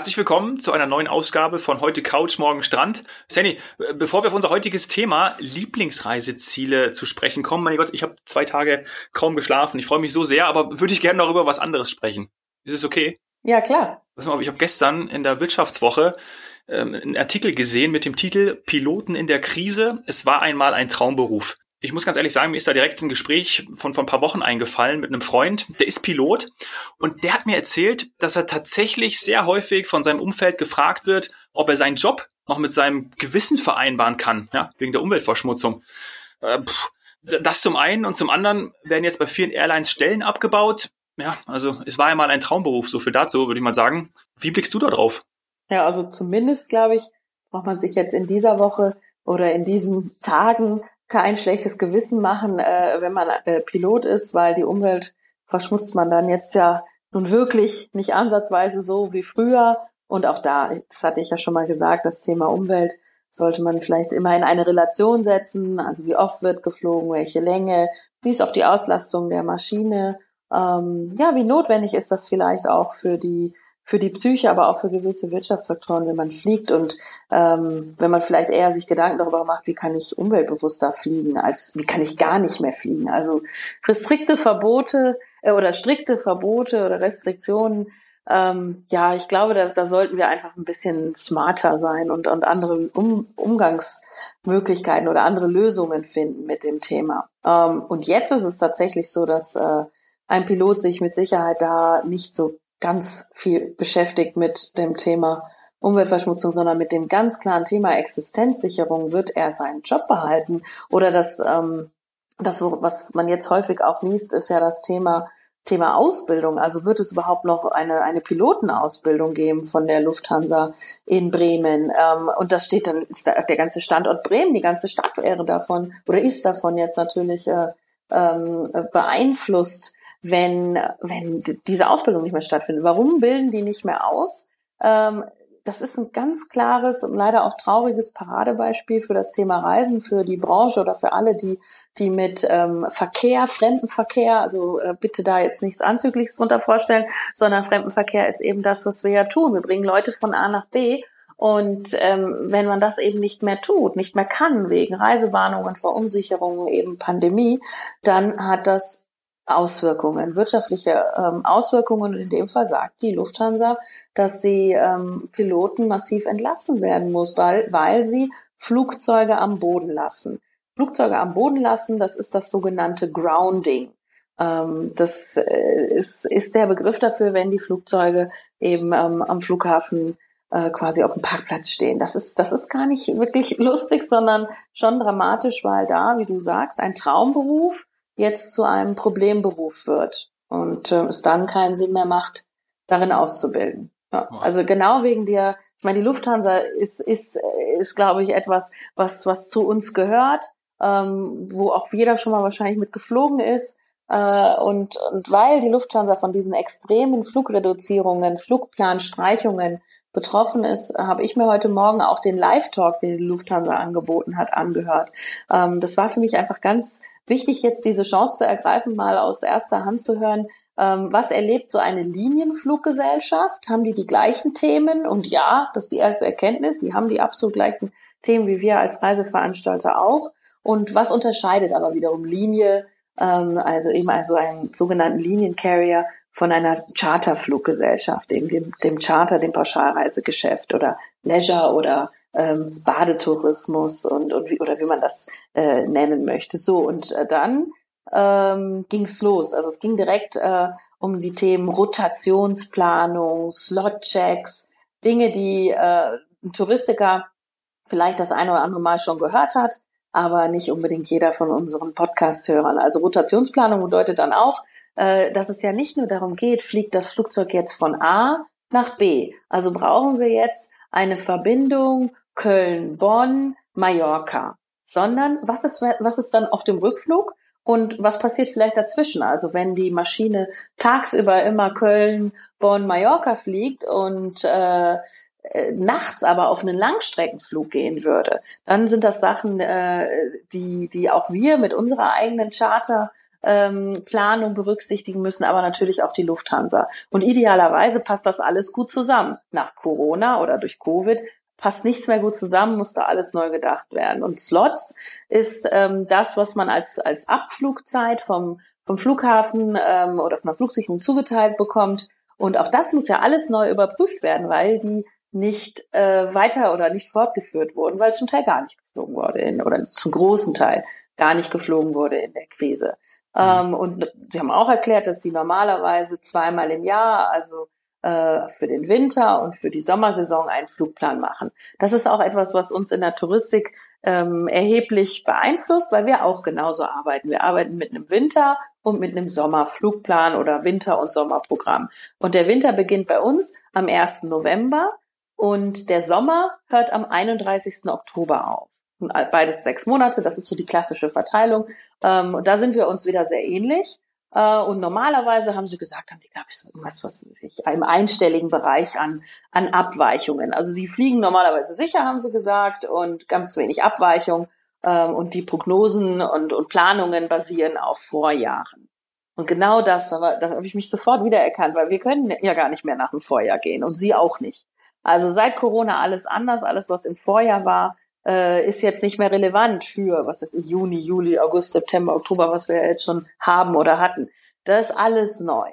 Herzlich willkommen zu einer neuen Ausgabe von heute Couch, morgen Strand. Sandy, bevor wir auf unser heutiges Thema Lieblingsreiseziele zu sprechen kommen, mein Gott, ich habe zwei Tage kaum geschlafen. Ich freue mich so sehr, aber würde ich gerne noch über was anderes sprechen. Ist es okay? Ja, klar. Ich habe gestern in der Wirtschaftswoche ähm, einen Artikel gesehen mit dem Titel Piloten in der Krise. Es war einmal ein Traumberuf ich muss ganz ehrlich sagen, mir ist da direkt ein Gespräch von von ein paar Wochen eingefallen mit einem Freund, der ist Pilot und der hat mir erzählt, dass er tatsächlich sehr häufig von seinem Umfeld gefragt wird, ob er seinen Job noch mit seinem Gewissen vereinbaren kann, ja, wegen der Umweltverschmutzung. Äh, das zum einen und zum anderen werden jetzt bei vielen Airlines Stellen abgebaut. Ja, also es war einmal ein Traumberuf, so viel dazu, würde ich mal sagen. Wie blickst du da drauf? Ja, also zumindest, glaube ich, braucht man sich jetzt in dieser Woche oder in diesen Tagen kein schlechtes Gewissen machen, äh, wenn man äh, Pilot ist, weil die Umwelt verschmutzt man dann jetzt ja nun wirklich nicht ansatzweise so wie früher. Und auch da, das hatte ich ja schon mal gesagt, das Thema Umwelt sollte man vielleicht immer in eine Relation setzen. Also wie oft wird geflogen, welche Länge, wie ist auch die Auslastung der Maschine. Ähm, ja, wie notwendig ist das vielleicht auch für die für die Psyche, aber auch für gewisse Wirtschaftsfaktoren, wenn man fliegt und ähm, wenn man vielleicht eher sich Gedanken darüber macht, wie kann ich umweltbewusster fliegen, als wie kann ich gar nicht mehr fliegen. Also restrikte Verbote äh, oder strikte Verbote oder Restriktionen, ähm, ja, ich glaube, da, da sollten wir einfach ein bisschen smarter sein und, und andere um, Umgangsmöglichkeiten oder andere Lösungen finden mit dem Thema. Ähm, und jetzt ist es tatsächlich so, dass äh, ein Pilot sich mit Sicherheit da nicht so ganz viel beschäftigt mit dem Thema Umweltverschmutzung, sondern mit dem ganz klaren Thema Existenzsicherung wird er seinen Job behalten. Oder das, ähm, das, was man jetzt häufig auch liest, ist ja das Thema Thema Ausbildung. Also wird es überhaupt noch eine, eine Pilotenausbildung geben von der Lufthansa in Bremen? Ähm, und das steht dann, ist der, der ganze Standort Bremen, die ganze Stadt wäre davon oder ist davon jetzt natürlich äh, ähm, beeinflusst wenn, wenn diese Ausbildung nicht mehr stattfindet. Warum bilden die nicht mehr aus? Ähm, das ist ein ganz klares und leider auch trauriges Paradebeispiel für das Thema Reisen, für die Branche oder für alle, die, die mit ähm, Verkehr, Fremdenverkehr, also äh, bitte da jetzt nichts Anzügliches drunter vorstellen, sondern Fremdenverkehr ist eben das, was wir ja tun. Wir bringen Leute von A nach B und ähm, wenn man das eben nicht mehr tut, nicht mehr kann, wegen Reisewarnungen, Verunsicherungen, eben Pandemie, dann hat das Auswirkungen, wirtschaftliche ähm, Auswirkungen. Und in dem Fall sagt die Lufthansa, dass sie ähm, Piloten massiv entlassen werden muss, weil, weil sie Flugzeuge am Boden lassen. Flugzeuge am Boden lassen, das ist das sogenannte Grounding. Ähm, das äh, ist, ist der Begriff dafür, wenn die Flugzeuge eben ähm, am Flughafen äh, quasi auf dem Parkplatz stehen. Das ist, das ist gar nicht wirklich lustig, sondern schon dramatisch, weil da, wie du sagst, ein Traumberuf jetzt zu einem Problemberuf wird und äh, es dann keinen Sinn mehr macht, darin auszubilden. Ja, also genau wegen der, ich meine, die Lufthansa ist, ist, ist, glaube ich, etwas, was, was zu uns gehört, ähm, wo auch jeder schon mal wahrscheinlich mit geflogen ist. Äh, und, und weil die Lufthansa von diesen extremen Flugreduzierungen, Flugplanstreichungen betroffen ist, habe ich mir heute Morgen auch den Live-Talk, den die Lufthansa angeboten hat, angehört. Ähm, das war für mich einfach ganz wichtig, jetzt diese Chance zu ergreifen, mal aus erster Hand zu hören, ähm, was erlebt so eine Linienfluggesellschaft? Haben die die gleichen Themen? Und ja, das ist die erste Erkenntnis, die haben die absolut gleichen Themen wie wir als Reiseveranstalter auch. Und was unterscheidet aber wiederum Linie, ähm, also eben also einen sogenannten Liniencarrier von einer Charterfluggesellschaft, eben dem, dem Charter, dem Pauschalreisegeschäft oder Leisure oder ähm, Badetourismus und, und wie, oder wie man das äh, nennen möchte. So, und äh, dann ähm, ging los. Also es ging direkt äh, um die Themen Rotationsplanung, Slotchecks, Dinge, die äh, ein Touristiker vielleicht das eine oder andere Mal schon gehört hat, aber nicht unbedingt jeder von unseren Podcast-Hörern. Also Rotationsplanung bedeutet dann auch, äh, dass es ja nicht nur darum geht, fliegt das Flugzeug jetzt von A nach B. Also brauchen wir jetzt eine Verbindung Köln, Bonn, Mallorca, sondern was ist, was ist dann auf dem Rückflug? Und was passiert vielleicht dazwischen? Also wenn die Maschine tagsüber immer Köln, Bonn, Mallorca fliegt und äh, äh, nachts aber auf einen Langstreckenflug gehen würde, dann sind das Sachen, äh, die, die auch wir mit unserer eigenen Charter ähm, Planung berücksichtigen müssen, aber natürlich auch die Lufthansa. Und idealerweise passt das alles gut zusammen. Nach Corona oder durch Covid passt nichts mehr gut zusammen, musste alles neu gedacht werden. Und Slots ist ähm, das, was man als, als Abflugzeit vom, vom Flughafen ähm, oder von der Flugsicherung zugeteilt bekommt. Und auch das muss ja alles neu überprüft werden, weil die nicht äh, weiter oder nicht fortgeführt wurden, weil zum Teil gar nicht geflogen wurde in, oder zum großen Teil gar nicht geflogen wurde in der Krise. Mhm. Ähm, und sie haben auch erklärt, dass sie normalerweise zweimal im Jahr, also äh, für den Winter und für die Sommersaison einen Flugplan machen. Das ist auch etwas, was uns in der Touristik ähm, erheblich beeinflusst, weil wir auch genauso arbeiten. Wir arbeiten mit einem Winter- und mit einem Sommerflugplan oder Winter- und Sommerprogramm. Und der Winter beginnt bei uns am 1. November und der Sommer hört am 31. Oktober auf. Beides sechs Monate, das ist so die klassische Verteilung. Ähm, und da sind wir uns wieder sehr ähnlich. Äh, und normalerweise haben sie gesagt, haben die, glaube ich, so irgendwas, was sich im einstelligen Bereich an, an Abweichungen. Also die fliegen normalerweise sicher, haben sie gesagt, und ganz wenig Abweichung. Ähm, und die Prognosen und, und Planungen basieren auf Vorjahren. Und genau das, da, da habe ich mich sofort wiedererkannt, weil wir können ja gar nicht mehr nach dem Vorjahr gehen und sie auch nicht. Also seit Corona alles anders, alles was im Vorjahr war, äh, ist jetzt nicht mehr relevant für, was ich, Juni, Juli, August, September, Oktober, was wir ja jetzt schon haben oder hatten. Das ist alles neu.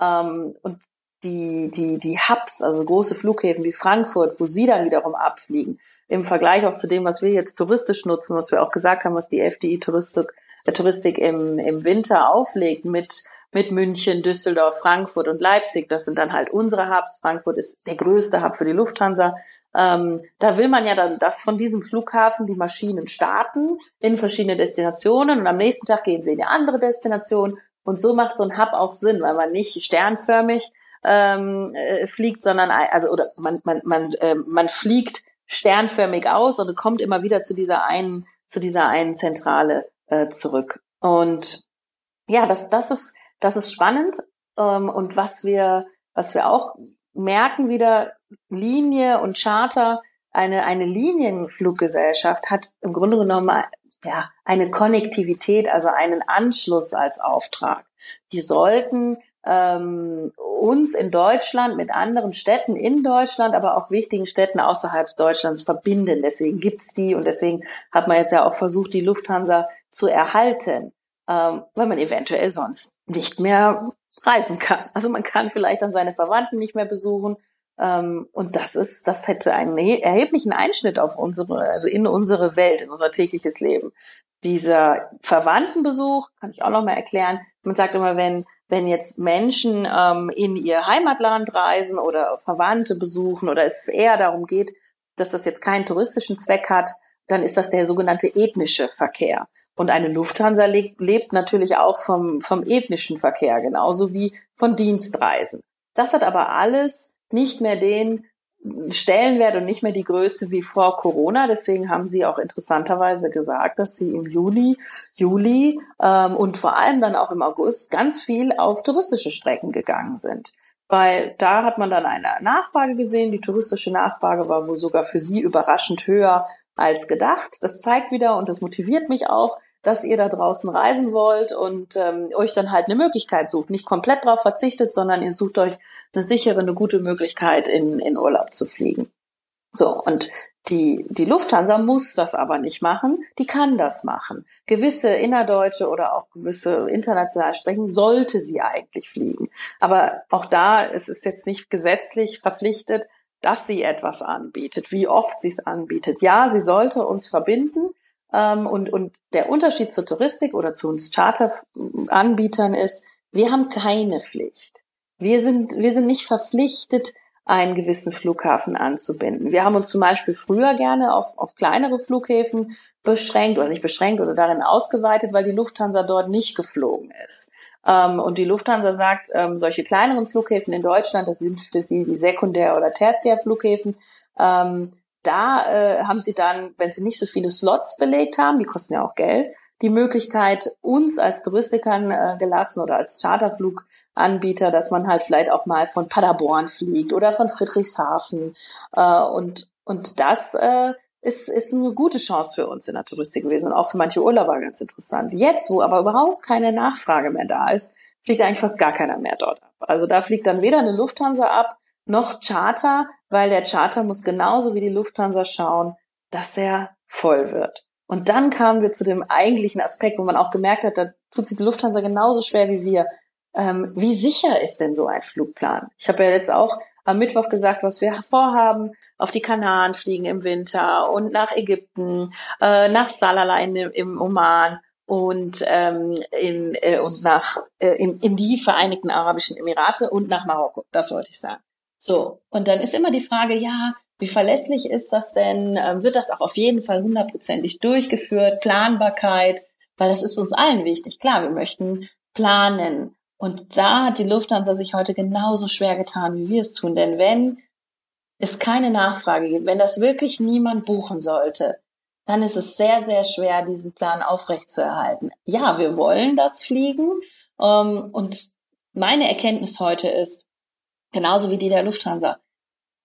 Ähm, und die, die, die Hubs, also große Flughäfen wie Frankfurt, wo sie dann wiederum abfliegen, im Vergleich auch zu dem, was wir jetzt touristisch nutzen, was wir auch gesagt haben, was die FDI Touristik, äh, Touristik im, im Winter auflegt mit mit München, Düsseldorf, Frankfurt und Leipzig. Das sind dann halt unsere Hubs. Frankfurt ist der größte Hub für die Lufthansa. Ähm, da will man ja dann, dass von diesem Flughafen die Maschinen starten in verschiedene Destinationen und am nächsten Tag gehen sie in eine andere Destination. Und so macht so ein Hub auch Sinn, weil man nicht sternförmig ähm, äh, fliegt, sondern also oder man man man äh, man fliegt sternförmig aus und kommt immer wieder zu dieser einen zu dieser einen Zentrale äh, zurück. Und ja, das das ist das ist spannend. Ähm, und was wir, was wir auch merken wieder, Linie und Charter, eine, eine Linienfluggesellschaft hat im Grunde genommen ja, eine Konnektivität, also einen Anschluss als Auftrag. Die sollten ähm, uns in Deutschland mit anderen Städten in Deutschland, aber auch wichtigen Städten außerhalb Deutschlands verbinden. Deswegen gibt's die und deswegen hat man jetzt ja auch versucht, die Lufthansa zu erhalten ähm, weil man eventuell sonst nicht mehr reisen kann. Also man kann vielleicht dann seine Verwandten nicht mehr besuchen. Ähm, und das ist, das hätte einen erheblichen Einschnitt auf unsere, also in unsere Welt, in unser tägliches Leben. Dieser Verwandtenbesuch, kann ich auch noch mal erklären. Man sagt immer, wenn wenn jetzt Menschen ähm, in ihr Heimatland reisen oder Verwandte besuchen oder es eher darum geht, dass das jetzt keinen touristischen Zweck hat, dann ist das der sogenannte ethnische Verkehr. Und eine Lufthansa lebt, lebt natürlich auch vom, vom ethnischen Verkehr, genauso wie von Dienstreisen. Das hat aber alles nicht mehr den Stellenwert und nicht mehr die Größe wie vor Corona. Deswegen haben sie auch interessanterweise gesagt, dass sie im Juli, Juli ähm, und vor allem dann auch im August ganz viel auf touristische Strecken gegangen sind. Weil da hat man dann eine Nachfrage gesehen. Die touristische Nachfrage war wohl sogar für sie überraschend höher als gedacht. Das zeigt wieder und das motiviert mich auch, dass ihr da draußen reisen wollt und ähm, euch dann halt eine Möglichkeit sucht. Nicht komplett drauf verzichtet, sondern ihr sucht euch eine sichere, eine gute Möglichkeit, in, in Urlaub zu fliegen. So, und die, die Lufthansa muss das aber nicht machen, die kann das machen. Gewisse innerdeutsche oder auch gewisse internationale Strecken sollte sie eigentlich fliegen. Aber auch da, es ist jetzt nicht gesetzlich verpflichtet, dass sie etwas anbietet, wie oft sie es anbietet. Ja, sie sollte uns verbinden. Ähm, und, und der Unterschied zur Touristik oder zu uns Charteranbietern ist, wir haben keine Pflicht. Wir sind, wir sind nicht verpflichtet, einen gewissen Flughafen anzubinden. Wir haben uns zum Beispiel früher gerne auf, auf kleinere Flughäfen beschränkt oder nicht beschränkt oder darin ausgeweitet, weil die Lufthansa dort nicht geflogen ist. Ähm, und die Lufthansa sagt, ähm, solche kleineren Flughäfen in Deutschland, das sind für sie die Sekundär- oder Tertiärflughäfen, ähm, da äh, haben sie dann, wenn sie nicht so viele Slots belegt haben, die kosten ja auch Geld, die Möglichkeit, uns als Touristikern äh, gelassen oder als Charterfluganbieter, dass man halt vielleicht auch mal von Paderborn fliegt oder von Friedrichshafen. Äh, und, und das äh, ist, ist eine gute Chance für uns in der Touristik gewesen und auch für manche Urlauber ganz interessant. Jetzt, wo aber überhaupt keine Nachfrage mehr da ist, fliegt eigentlich fast gar keiner mehr dort ab. Also da fliegt dann weder eine Lufthansa ab, noch Charter, weil der Charter muss genauso wie die Lufthansa schauen, dass er voll wird. Und dann kamen wir zu dem eigentlichen Aspekt, wo man auch gemerkt hat, da tut sich die Lufthansa genauso schwer wie wir. Ähm, wie sicher ist denn so ein Flugplan? Ich habe ja jetzt auch am Mittwoch gesagt, was wir vorhaben, auf die Kanaren fliegen im Winter und nach Ägypten, äh, nach Salalah in, im Oman und ähm, in, äh, und nach äh, in, in die Vereinigten Arabischen Emirate und nach Marokko. Das wollte ich sagen. So und dann ist immer die Frage, ja, wie verlässlich ist das denn? Ähm, wird das auch auf jeden Fall hundertprozentig durchgeführt? Planbarkeit, weil das ist uns allen wichtig. Klar, wir möchten planen. Und da hat die Lufthansa sich heute genauso schwer getan, wie wir es tun. Denn wenn es keine Nachfrage gibt, wenn das wirklich niemand buchen sollte, dann ist es sehr, sehr schwer, diesen Plan aufrechtzuerhalten. Ja, wir wollen das fliegen. Ähm, und meine Erkenntnis heute ist, genauso wie die der Lufthansa,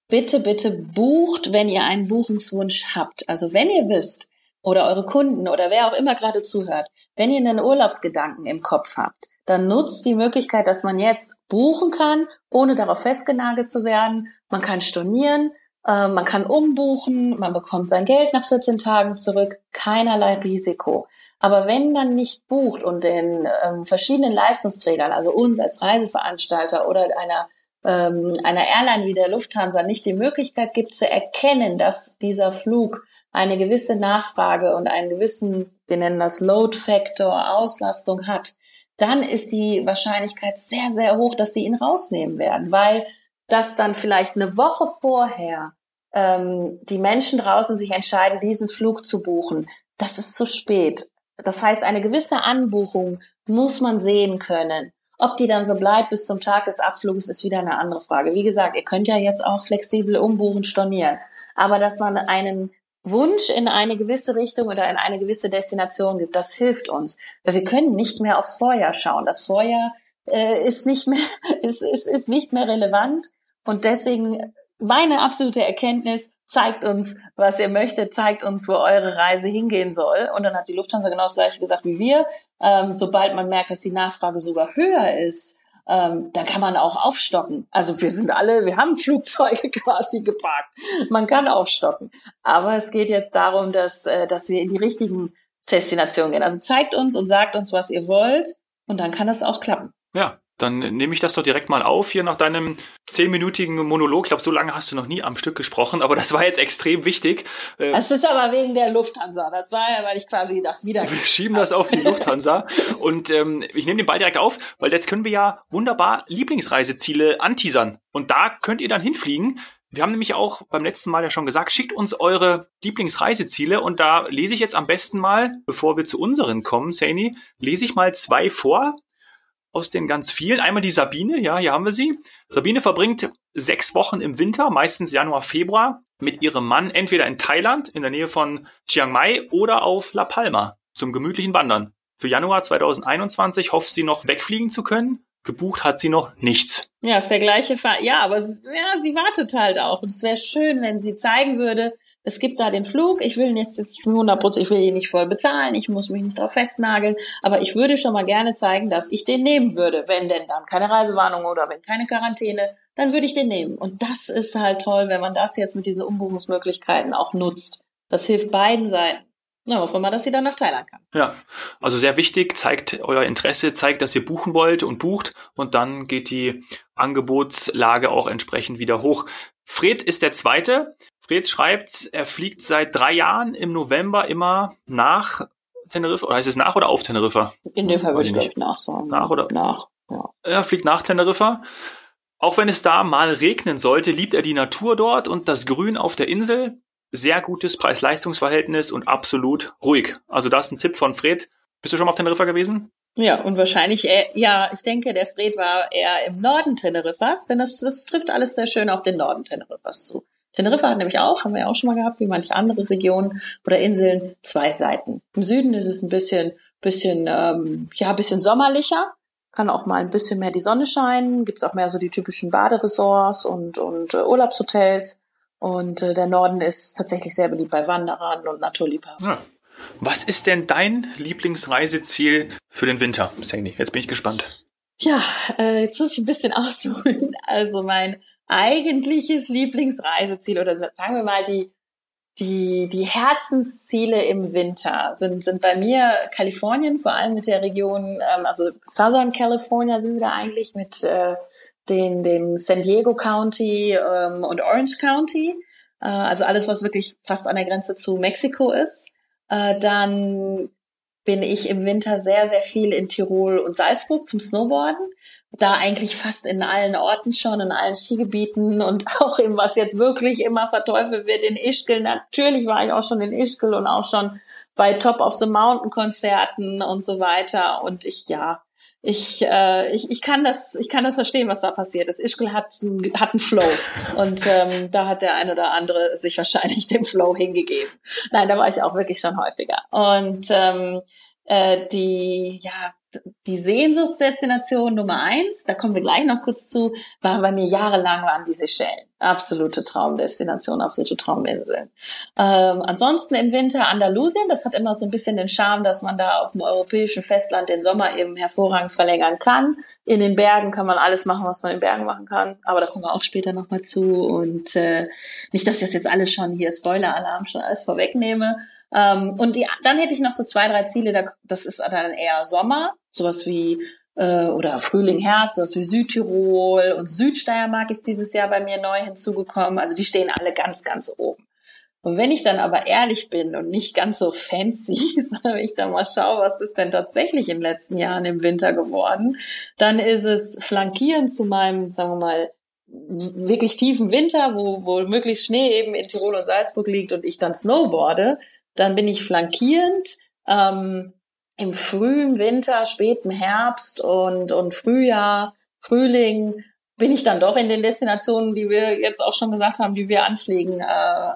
bitte, bitte bucht, wenn ihr einen Buchungswunsch habt. Also wenn ihr wisst, oder eure Kunden oder wer auch immer gerade zuhört, wenn ihr einen Urlaubsgedanken im Kopf habt, dann nutzt die Möglichkeit, dass man jetzt buchen kann, ohne darauf festgenagelt zu werden man kann stornieren, äh, man kann umbuchen, man bekommt sein Geld nach 14 Tagen zurück, keinerlei Risiko. Aber wenn man nicht bucht und den ähm, verschiedenen Leistungsträgern, also uns als Reiseveranstalter oder einer ähm, einer Airline wie der Lufthansa nicht die Möglichkeit gibt zu erkennen, dass dieser Flug eine gewisse Nachfrage und einen gewissen, wir nennen das Load Factor, Auslastung hat, dann ist die Wahrscheinlichkeit sehr, sehr hoch, dass sie ihn rausnehmen werden, weil dass dann vielleicht eine Woche vorher ähm, die Menschen draußen sich entscheiden, diesen Flug zu buchen, das ist zu spät. Das heißt, eine gewisse Anbuchung muss man sehen können. Ob die dann so bleibt bis zum Tag des Abfluges, ist wieder eine andere Frage. Wie gesagt, ihr könnt ja jetzt auch flexibel umbuchen, stornieren. Aber dass man einen Wunsch in eine gewisse Richtung oder in eine gewisse Destination gibt, das hilft uns. Weil wir können nicht mehr aufs Vorjahr schauen. Das Vorjahr äh, ist nicht mehr, ist, ist, ist nicht mehr relevant. Und deswegen meine absolute Erkenntnis, zeigt uns, was ihr möchtet, zeigt uns, wo eure Reise hingehen soll. Und dann hat die Lufthansa genau das gleiche gesagt wie wir. Ähm, sobald man merkt, dass die Nachfrage sogar höher ist, ähm, dann kann man auch aufstocken. Also wir sind alle, wir haben Flugzeuge quasi geparkt. Man kann aufstocken. Aber es geht jetzt darum, dass, äh, dass wir in die richtigen Destinationen gehen. Also zeigt uns und sagt uns, was ihr wollt. Und dann kann das auch klappen. Ja, dann nehme ich das doch direkt mal auf hier nach deinem zehnminütigen Monolog. Ich glaube, so lange hast du noch nie am Stück gesprochen, aber das war jetzt extrem wichtig. Es ist aber wegen der Lufthansa. Das war ja, weil ich quasi das wieder. Wir schieben das auf die Lufthansa und ähm, ich nehme den Ball direkt auf, weil jetzt können wir ja wunderbar Lieblingsreiseziele anteasern und da könnt ihr dann hinfliegen. Wir haben nämlich auch beim letzten Mal ja schon gesagt, schickt uns eure Lieblingsreiseziele und da lese ich jetzt am besten mal, bevor wir zu unseren kommen, Saini, lese ich mal zwei vor, aus den ganz vielen. Einmal die Sabine, ja, hier haben wir sie. Sabine verbringt sechs Wochen im Winter, meistens Januar, Februar, mit ihrem Mann entweder in Thailand, in der Nähe von Chiang Mai oder auf La Palma zum gemütlichen Wandern. Für Januar 2021 hofft sie noch wegfliegen zu können. Gebucht hat sie noch nichts. Ja, ist der gleiche Fall. Ja, aber ja, sie wartet halt auch. Und es wäre schön, wenn sie zeigen würde, es gibt da den Flug, ich will jetzt, jetzt 100 ich will ihn nicht voll bezahlen, ich muss mich nicht drauf festnageln, aber ich würde schon mal gerne zeigen, dass ich den nehmen würde, wenn denn dann keine Reisewarnung oder wenn keine Quarantäne, dann würde ich den nehmen. Und das ist halt toll, wenn man das jetzt mit diesen Umbuchungsmöglichkeiten auch nutzt. Das hilft beiden Seiten. Na, hoffen wir mal, dass sie dann nach Thailand kann. Ja, also sehr wichtig, zeigt euer Interesse, zeigt, dass ihr buchen wollt und bucht und dann geht die Angebotslage auch entsprechend wieder hoch. Fred ist der Zweite. Fred schreibt, er fliegt seit drei Jahren im November immer nach Teneriffa. Oder heißt es nach oder auf Teneriffa? In dem Fall würde ich, ich nach sagen. Nach oder? Nach, ja. Er fliegt nach Teneriffa. Auch wenn es da mal regnen sollte, liebt er die Natur dort und das Grün auf der Insel. Sehr gutes Preis-Leistungs-Verhältnis und absolut ruhig. Also das ist ein Tipp von Fred. Bist du schon mal auf Teneriffa gewesen? Ja, und wahrscheinlich, äh, ja, ich denke, der Fred war eher im Norden Teneriffas, denn das, das trifft alles sehr schön auf den Norden Teneriffas zu. Teneriffa hat nämlich auch, haben wir ja auch schon mal gehabt, wie manche andere Regionen oder Inseln, zwei Seiten. Im Süden ist es ein bisschen, bisschen, ähm, ja, bisschen sommerlicher, kann auch mal ein bisschen mehr die Sonne scheinen, gibt's auch mehr so die typischen Baderesorts und, und äh, Urlaubshotels. Und äh, der Norden ist tatsächlich sehr beliebt bei Wanderern und Naturliebhabern. Ja. Was ist denn dein Lieblingsreiseziel für den Winter, Sandy? Jetzt bin ich gespannt. Ja, äh, jetzt muss ich ein bisschen ausholen. Also mein eigentliches Lieblingsreiseziel oder sagen wir mal die die die Herzensziele im Winter sind sind bei mir Kalifornien, vor allem mit der Region, ähm, also Southern California sind wir da eigentlich mit äh, den dem San Diego County ähm, und Orange County, äh, also alles was wirklich fast an der Grenze zu Mexiko ist. Äh, dann bin ich im Winter sehr, sehr viel in Tirol und Salzburg zum Snowboarden. Da eigentlich fast in allen Orten schon, in allen Skigebieten und auch im, was jetzt wirklich immer verteufelt wird, in Ischgl. Natürlich war ich auch schon in Ischgl und auch schon bei Top of the Mountain Konzerten und so weiter. Und ich, ja, ich, äh, ich, ich kann das, ich kann das verstehen, was da passiert ist. Ischgl hat, hat einen Flow und ähm, da hat der ein oder andere sich wahrscheinlich dem Flow hingegeben. Nein, da war ich auch wirklich schon häufiger. Und ähm, äh, die, ja, die Sehnsuchtsdestination Nummer eins, da kommen wir gleich noch kurz zu, war bei mir jahrelang waren die Seychellen. Absolute Traumdestination, absolute Trauminseln. Ähm, ansonsten im Winter Andalusien, das hat immer so ein bisschen den Charme, dass man da auf dem europäischen Festland den Sommer eben hervorragend verlängern kann. In den Bergen kann man alles machen, was man in Bergen machen kann, aber da kommen wir auch später nochmal zu. Und äh, nicht, dass ich das jetzt alles schon hier Spoiler-Alarm schon alles vorwegnehme. Ähm, und die, dann hätte ich noch so zwei, drei Ziele, da, das ist dann eher Sommer, sowas wie äh, oder Frühling, Herbst, sowas wie Südtirol und Südsteiermark ist dieses Jahr bei mir neu hinzugekommen. Also die stehen alle ganz, ganz oben. Und wenn ich dann aber ehrlich bin und nicht ganz so fancy, sondern ich dann mal schaue, was ist denn tatsächlich in den letzten Jahren im Winter geworden, dann ist es flankieren zu meinem, sagen wir mal, wirklich tiefen Winter, wo, wo möglichst Schnee eben in Tirol und Salzburg liegt und ich dann snowboarde, dann bin ich flankierend ähm, im frühen Winter, späten Herbst und, und Frühjahr, Frühling bin ich dann doch in den Destinationen, die wir jetzt auch schon gesagt haben, die wir anfliegen äh,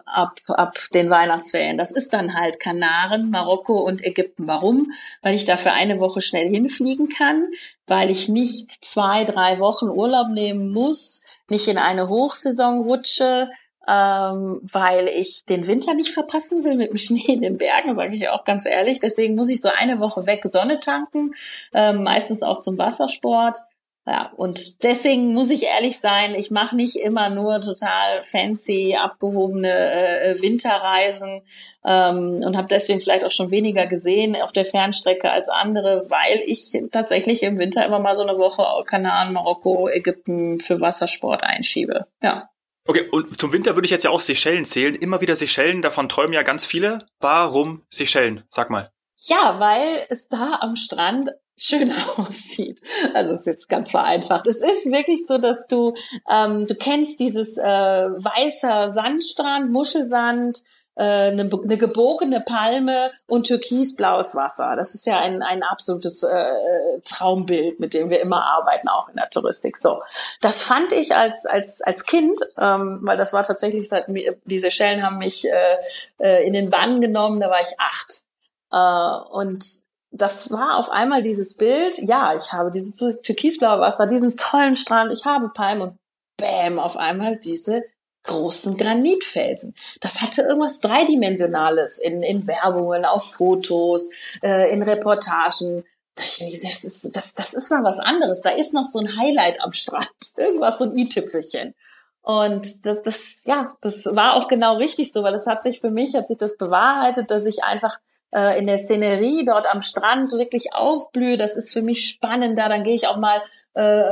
ab, ab den Weihnachtsferien. Das ist dann halt Kanaren, Marokko und Ägypten. Warum? Weil ich da für eine Woche schnell hinfliegen kann, weil ich nicht zwei, drei Wochen Urlaub nehmen muss, nicht in eine Hochsaison rutsche, ähm, weil ich den Winter nicht verpassen will mit dem Schnee in den Bergen, sage ich auch ganz ehrlich. Deswegen muss ich so eine Woche weg Sonne tanken, ähm, meistens auch zum Wassersport. Ja, und deswegen muss ich ehrlich sein, ich mache nicht immer nur total fancy, abgehobene äh, Winterreisen ähm, und habe deswegen vielleicht auch schon weniger gesehen auf der Fernstrecke als andere, weil ich tatsächlich im Winter immer mal so eine Woche Kanaren, Marokko, Ägypten für Wassersport einschiebe. Ja. Okay, und zum Winter würde ich jetzt ja auch Seychellen zählen. Immer wieder Seychellen, davon träumen ja ganz viele. Warum Seychellen? Sag mal. Ja, weil es da am Strand schön aussieht. Also ist jetzt ganz vereinfacht. Es ist wirklich so, dass du ähm, du kennst dieses äh, weißer Sandstrand, Muschelsand, eine, eine gebogene Palme und türkisblaues Wasser. Das ist ja ein, ein absolutes äh, Traumbild, mit dem wir immer arbeiten, auch in der Touristik. So, das fand ich als als als Kind, ähm, weil das war tatsächlich seit diese Schellen haben mich äh, äh, in den Bann genommen. Da war ich acht äh, und das war auf einmal dieses Bild. Ja, ich habe dieses türkisblaue Wasser, diesen tollen Strand, ich habe Palmen und bam, auf einmal diese großen Granitfelsen. Das hatte irgendwas Dreidimensionales in, in Werbungen, auf Fotos, äh, in Reportagen. Das ist, das, das ist mal was anderes. Da ist noch so ein Highlight am Strand. Irgendwas, so ein i-Tüpfelchen. Und das, das, ja, das war auch genau richtig so, weil es hat sich für mich, hat sich das bewahrheitet, dass ich einfach in der Szenerie dort am Strand wirklich aufblühe. Das ist für mich spannend. Da dann gehe ich auch mal äh,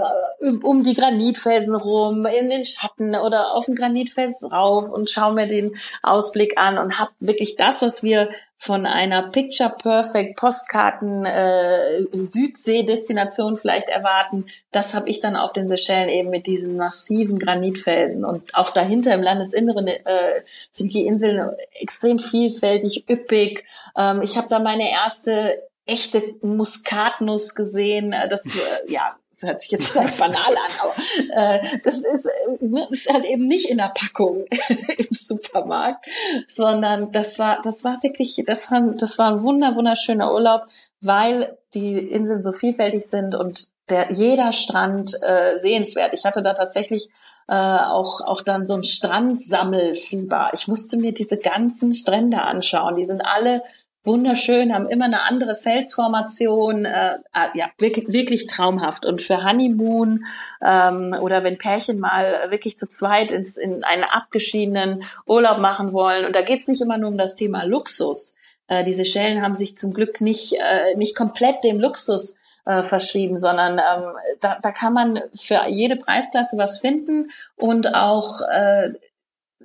um die Granitfelsen rum, in den Schatten oder auf den Granitfelsen rauf und schaue mir den Ausblick an und habe wirklich das, was wir von einer Picture Perfect Postkarten äh, Südsee-Destination vielleicht erwarten, das habe ich dann auf den Seychellen eben mit diesen massiven Granitfelsen und auch dahinter im Landesinneren äh, sind die Inseln extrem vielfältig, üppig. Ähm, ich habe da meine erste echte Muskatnuss gesehen. Das äh, ja das hört sich jetzt vielleicht banal an, aber äh, das ist, äh, ne, ist halt eben nicht in der Packung im Supermarkt, sondern das war, das war wirklich, das war, das war ein wunder, wunderschöner Urlaub, weil die Inseln so vielfältig sind und der, jeder Strand äh, sehenswert. Ich hatte da tatsächlich äh, auch, auch dann so ein Strandsammelfieber. Ich musste mir diese ganzen Strände anschauen. Die sind alle wunderschön, haben immer eine andere Felsformation, äh, ah, ja, wirklich, wirklich traumhaft. Und für Honeymoon ähm, oder wenn Pärchen mal wirklich zu zweit ins, in einen abgeschiedenen Urlaub machen wollen, und da geht's nicht immer nur um das Thema Luxus. Äh, diese Schellen haben sich zum Glück nicht, äh, nicht komplett dem Luxus äh, verschrieben, sondern ähm, da, da kann man für jede Preisklasse was finden und auch äh,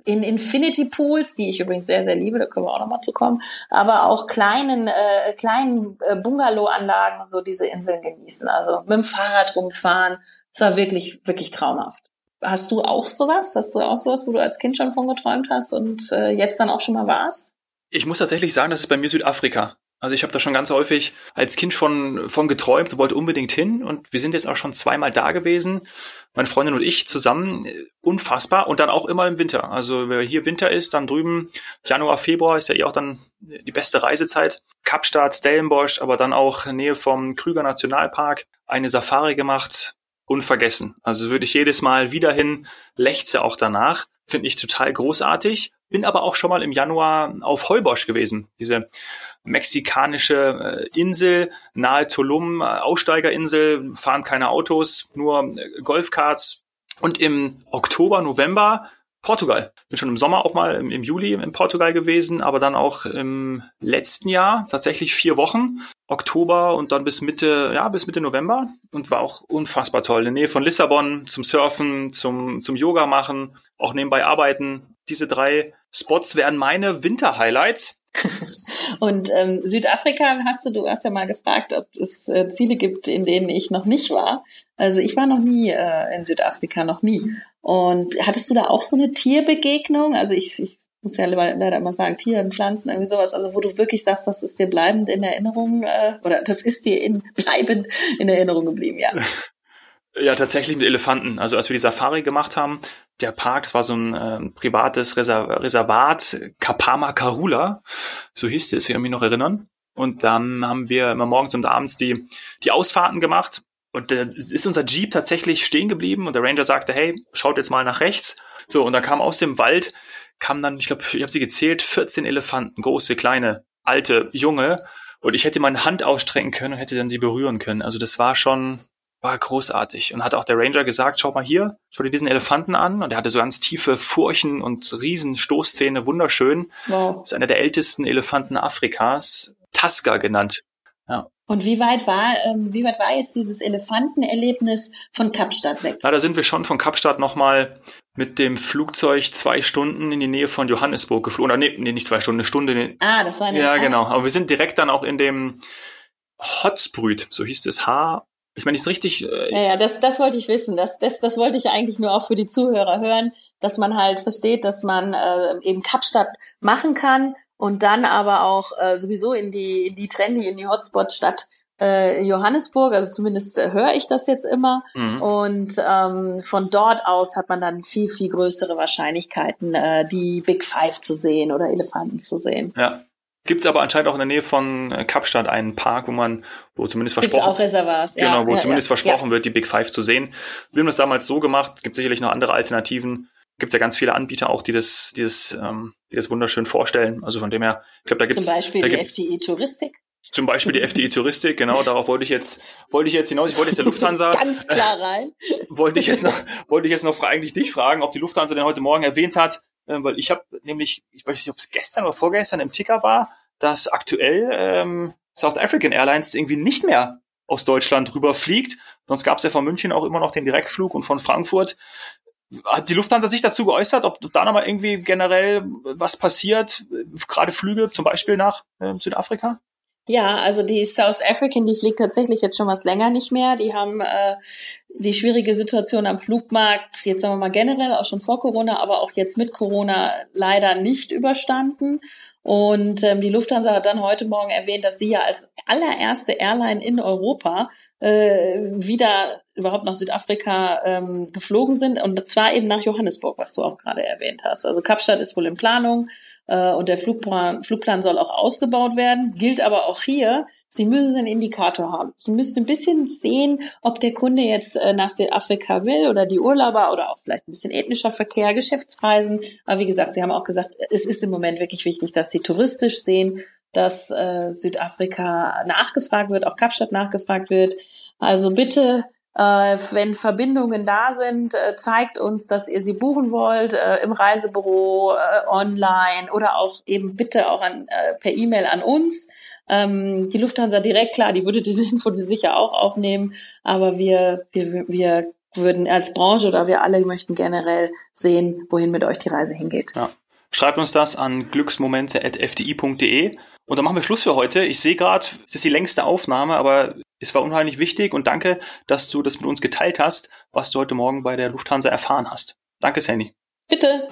in Infinity Pools, die ich übrigens sehr, sehr liebe, da können wir auch nochmal zu kommen, aber auch kleinen, äh, kleinen äh, Bungalow-Anlagen so diese Inseln genießen. Also mit dem Fahrrad rumfahren. Es war wirklich, wirklich traumhaft. Hast du auch sowas? Hast du auch sowas, wo du als Kind schon von geträumt hast und äh, jetzt dann auch schon mal warst? Ich muss tatsächlich sagen, das ist bei mir Südafrika. Also ich habe da schon ganz häufig als Kind von, von geträumt, wollte unbedingt hin und wir sind jetzt auch schon zweimal da gewesen, meine Freundin und ich zusammen, unfassbar und dann auch immer im Winter. Also wer hier Winter ist, dann drüben Januar, Februar ist ja eh auch dann die beste Reisezeit. Kapstadt, Stellenbosch, aber dann auch Nähe vom Krüger Nationalpark eine Safari gemacht, unvergessen. Also würde ich jedes Mal wieder hin, lechze auch danach, finde ich total großartig. Bin aber auch schon mal im Januar auf Heubosch gewesen, diese mexikanische äh, Insel nahe Tulum, äh, Aussteigerinsel, fahren keine Autos, nur äh, Golfkarts. Und im Oktober, November Portugal. Bin schon im Sommer auch mal im, im, Juli in Portugal gewesen, aber dann auch im letzten Jahr tatsächlich vier Wochen. Oktober und dann bis Mitte, ja, bis Mitte November und war auch unfassbar toll. In der Nähe von Lissabon zum Surfen, zum, zum Yoga machen, auch nebenbei arbeiten. Diese drei Spots wären meine Winter-Highlights. Und ähm, Südafrika hast du, du hast ja mal gefragt, ob es äh, Ziele gibt, in denen ich noch nicht war. Also ich war noch nie äh, in Südafrika, noch nie. Und hattest du da auch so eine Tierbegegnung? Also ich, ich muss ja leider immer sagen, Tieren, Pflanzen, irgendwie sowas, also wo du wirklich sagst, das ist dir bleibend in Erinnerung, äh, oder das ist dir in, bleibend in Erinnerung geblieben, ja. Ja, tatsächlich mit Elefanten. Also als wir die Safari gemacht haben, der Park, das war so ein äh, privates Reservat, Kapama Karula, so hieß es, ich kann mich noch erinnern. Und dann haben wir immer morgens und abends die, die Ausfahrten gemacht. Und da ist unser Jeep tatsächlich stehen geblieben und der Ranger sagte, hey, schaut jetzt mal nach rechts. So, und da kam aus dem Wald, kam dann, ich glaube, ich habe sie gezählt, 14 Elefanten, große, kleine, alte, junge. Und ich hätte meine Hand ausstrecken können und hätte dann sie berühren können. Also das war schon, war großartig. Und hat auch der Ranger gesagt, schau mal hier, schau dir diesen Elefanten an. Und er hatte so ganz tiefe Furchen und riesen Stoßzähne, wunderschön. Wow. Das ist einer der ältesten Elefanten Afrikas, Tasker genannt. Ja. Und wie weit war, ähm, wie weit war jetzt dieses Elefantenerlebnis von Kapstadt weg? Na, da sind wir schon von Kapstadt nochmal mit dem Flugzeug zwei Stunden in die Nähe von Johannesburg geflogen. Oder nee, nee, nicht zwei Stunden, eine Stunde. Ah, das war eine Ja, genau. Aber wir sind direkt dann auch in dem Hotsprüt, so hieß es, H ich meine, ist richtig. Äh, ja, ja, das, das wollte ich wissen. Das, das, das wollte ich eigentlich nur auch für die Zuhörer hören, dass man halt versteht, dass man äh, eben Kapstadt machen kann und dann aber auch äh, sowieso in die, in die Trendy, in die Hotspot-Stadt äh, Johannesburg, also zumindest äh, höre ich das jetzt immer. Mhm. Und ähm, von dort aus hat man dann viel, viel größere Wahrscheinlichkeiten, äh, die Big Five zu sehen oder Elefanten zu sehen. Ja, Gibt es aber anscheinend auch in der Nähe von äh, Kapstadt einen Park, wo man, wo zumindest versprochen, Gibt's auch Reservoirs, ja, genau, wo ja, zumindest ja, versprochen ja. wird, die Big Five zu sehen. Wir haben das damals so gemacht, gibt sicherlich noch andere Alternativen. Gibt ja ganz viele Anbieter auch, die das, die das, ähm, die das wunderschön vorstellen. Also von dem her, ich glaube, da gibt es zum Beispiel die FDI Touristik. Zum Beispiel die FDI Touristik, genau, darauf wollte ich jetzt, wollte ich jetzt hinaus, ich wollte jetzt der Lufthansa. Ganz klar rein. wollte ich jetzt noch, wollte ich jetzt noch eigentlich dich fragen, ob die Lufthansa denn heute Morgen erwähnt hat, äh, weil ich habe nämlich, ich weiß nicht, ob es gestern oder vorgestern im Ticker war, dass aktuell ähm, South African Airlines irgendwie nicht mehr aus Deutschland rüberfliegt. Sonst gab es ja von München auch immer noch den Direktflug und von Frankfurt. Hat die Lufthansa sich dazu geäußert, ob da nochmal irgendwie generell was passiert, gerade Flüge zum Beispiel nach äh, Südafrika? Ja, also die South African, die fliegt tatsächlich jetzt schon was länger nicht mehr. Die haben äh, die schwierige Situation am Flugmarkt, jetzt sagen wir mal generell, auch schon vor Corona, aber auch jetzt mit Corona leider nicht überstanden. Und ähm, die Lufthansa hat dann heute Morgen erwähnt, dass sie ja als allererste Airline in Europa äh, wieder überhaupt nach Südafrika ähm, geflogen sind. Und zwar eben nach Johannesburg, was du auch gerade erwähnt hast. Also Kapstadt ist wohl in Planung und der Flugplan, Flugplan soll auch ausgebaut werden. Gilt aber auch hier, Sie müssen einen Indikator haben. Sie müssen ein bisschen sehen, ob der Kunde jetzt äh, nach Südafrika will oder die Urlauber oder auch vielleicht ein bisschen ethnischer Verkehr, Geschäftsreisen. Aber wie gesagt, Sie haben auch gesagt, es ist im Moment wirklich wichtig, dass Sie touristisch sehen, dass äh, Südafrika nachgefragt wird, auch Kapstadt nachgefragt wird. Also bitte äh, wenn Verbindungen da sind, äh, zeigt uns, dass ihr sie buchen wollt, äh, im Reisebüro, äh, online oder auch eben bitte auch an, äh, per E-Mail an uns. Ähm, die Lufthansa direkt, klar, die würde diese Info sicher auch aufnehmen, aber wir, wir, wir würden als Branche oder wir alle möchten generell sehen, wohin mit euch die Reise hingeht. Ja. Schreibt uns das an glücksmomente.fdi.de und dann machen wir Schluss für heute. Ich sehe gerade, das ist die längste Aufnahme, aber es war unheimlich wichtig und danke, dass du das mit uns geteilt hast, was du heute Morgen bei der Lufthansa erfahren hast. Danke, Sandy. Bitte.